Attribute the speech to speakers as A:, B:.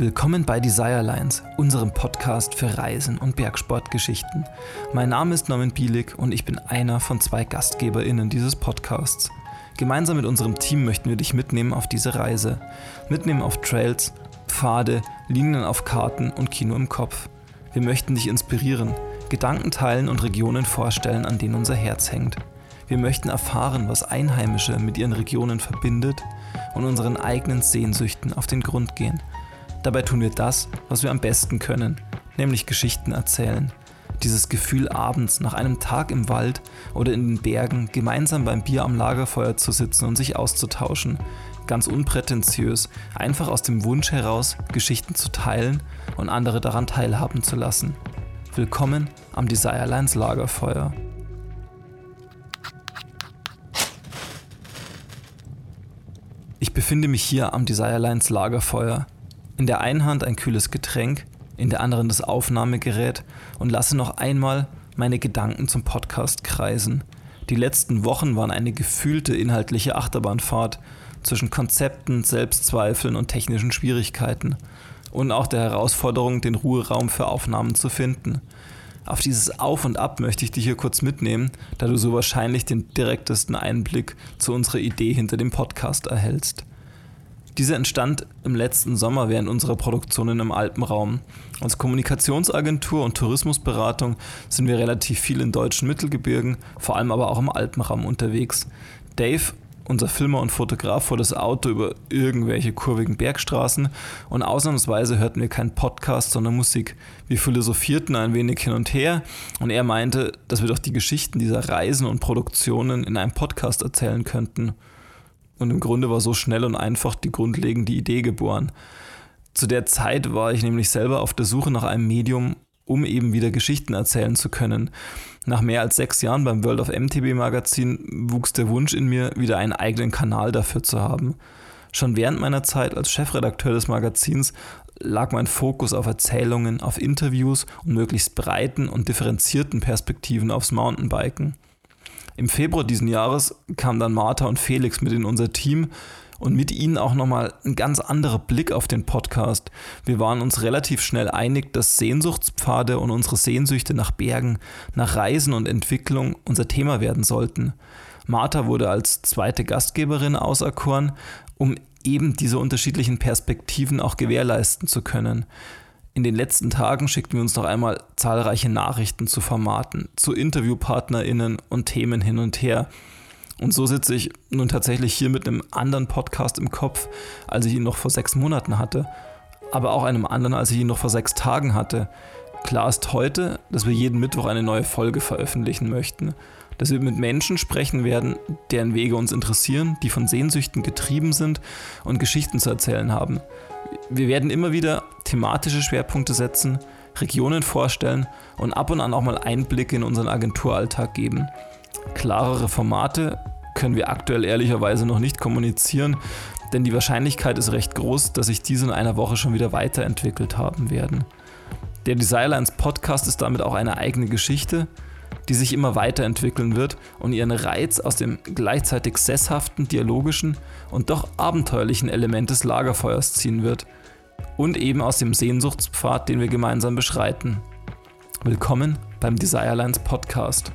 A: Willkommen bei Desirelines, unserem Podcast für Reisen und Bergsportgeschichten. Mein Name ist Norman Bielik und ich bin einer von zwei GastgeberInnen dieses Podcasts. Gemeinsam mit unserem Team möchten wir dich mitnehmen auf diese Reise. Mitnehmen auf Trails, Pfade, Linien auf Karten und Kino im Kopf. Wir möchten dich inspirieren, Gedanken teilen und Regionen vorstellen, an denen unser Herz hängt. Wir möchten erfahren, was Einheimische mit ihren Regionen verbindet und unseren eigenen Sehnsüchten auf den Grund gehen – Dabei tun wir das, was wir am besten können, nämlich Geschichten erzählen. Dieses Gefühl, abends nach einem Tag im Wald oder in den Bergen gemeinsam beim Bier am Lagerfeuer zu sitzen und sich auszutauschen. Ganz unprätentiös, einfach aus dem Wunsch heraus, Geschichten zu teilen und andere daran teilhaben zu lassen. Willkommen am Desirelines Lagerfeuer. Ich befinde mich hier am Desirelines Lagerfeuer in der einen Hand ein kühles Getränk, in der anderen das Aufnahmegerät und lasse noch einmal meine Gedanken zum Podcast kreisen. Die letzten Wochen waren eine gefühlte inhaltliche Achterbahnfahrt zwischen Konzepten, Selbstzweifeln und technischen Schwierigkeiten und auch der Herausforderung, den Ruheraum für Aufnahmen zu finden. Auf dieses Auf und Ab möchte ich dich hier kurz mitnehmen, da du so wahrscheinlich den direktesten Einblick zu unserer Idee hinter dem Podcast erhältst. Diese entstand im letzten Sommer während unserer Produktionen im Alpenraum. Als Kommunikationsagentur und Tourismusberatung sind wir relativ viel in deutschen Mittelgebirgen, vor allem aber auch im Alpenraum unterwegs. Dave unser Filmer und Fotograf fuhr das Auto über irgendwelche kurvigen Bergstraßen und ausnahmsweise hörten wir keinen Podcast, sondern Musik. Wir philosophierten ein wenig hin und her und er meinte, dass wir doch die Geschichten dieser Reisen und Produktionen in einem Podcast erzählen könnten. Und im Grunde war so schnell und einfach die grundlegende Idee geboren. Zu der Zeit war ich nämlich selber auf der Suche nach einem Medium, um eben wieder Geschichten erzählen zu können. Nach mehr als sechs Jahren beim World of MTB Magazin wuchs der Wunsch in mir, wieder einen eigenen Kanal dafür zu haben. Schon während meiner Zeit als Chefredakteur des Magazins lag mein Fokus auf Erzählungen, auf Interviews und möglichst breiten und differenzierten Perspektiven aufs Mountainbiken. Im Februar diesen Jahres kamen dann Martha und Felix mit in unser Team und mit ihnen auch nochmal ein ganz anderer Blick auf den Podcast. Wir waren uns relativ schnell einig, dass Sehnsuchtspfade und unsere Sehnsüchte nach Bergen, nach Reisen und Entwicklung unser Thema werden sollten. Martha wurde als zweite Gastgeberin auserkoren, um eben diese unterschiedlichen Perspektiven auch gewährleisten zu können. In den letzten Tagen schickten wir uns noch einmal zahlreiche Nachrichten zu Formaten, zu InterviewpartnerInnen und Themen hin und her. Und so sitze ich nun tatsächlich hier mit einem anderen Podcast im Kopf, als ich ihn noch vor sechs Monaten hatte, aber auch einem anderen, als ich ihn noch vor sechs Tagen hatte. Klar ist heute, dass wir jeden Mittwoch eine neue Folge veröffentlichen möchten, dass wir mit Menschen sprechen werden, deren Wege uns interessieren, die von Sehnsüchten getrieben sind und Geschichten zu erzählen haben. Wir werden immer wieder thematische Schwerpunkte setzen, Regionen vorstellen und ab und an auch mal Einblicke in unseren Agenturalltag geben. Klarere Formate können wir aktuell ehrlicherweise noch nicht kommunizieren, denn die Wahrscheinlichkeit ist recht groß, dass sich diese in einer Woche schon wieder weiterentwickelt haben werden. Der Desirelines Podcast ist damit auch eine eigene Geschichte, die sich immer weiterentwickeln wird und ihren Reiz aus dem gleichzeitig sesshaften, dialogischen und doch abenteuerlichen Element des Lagerfeuers ziehen wird und eben aus dem Sehnsuchtspfad, den wir gemeinsam beschreiten. Willkommen beim Desirelines Podcast.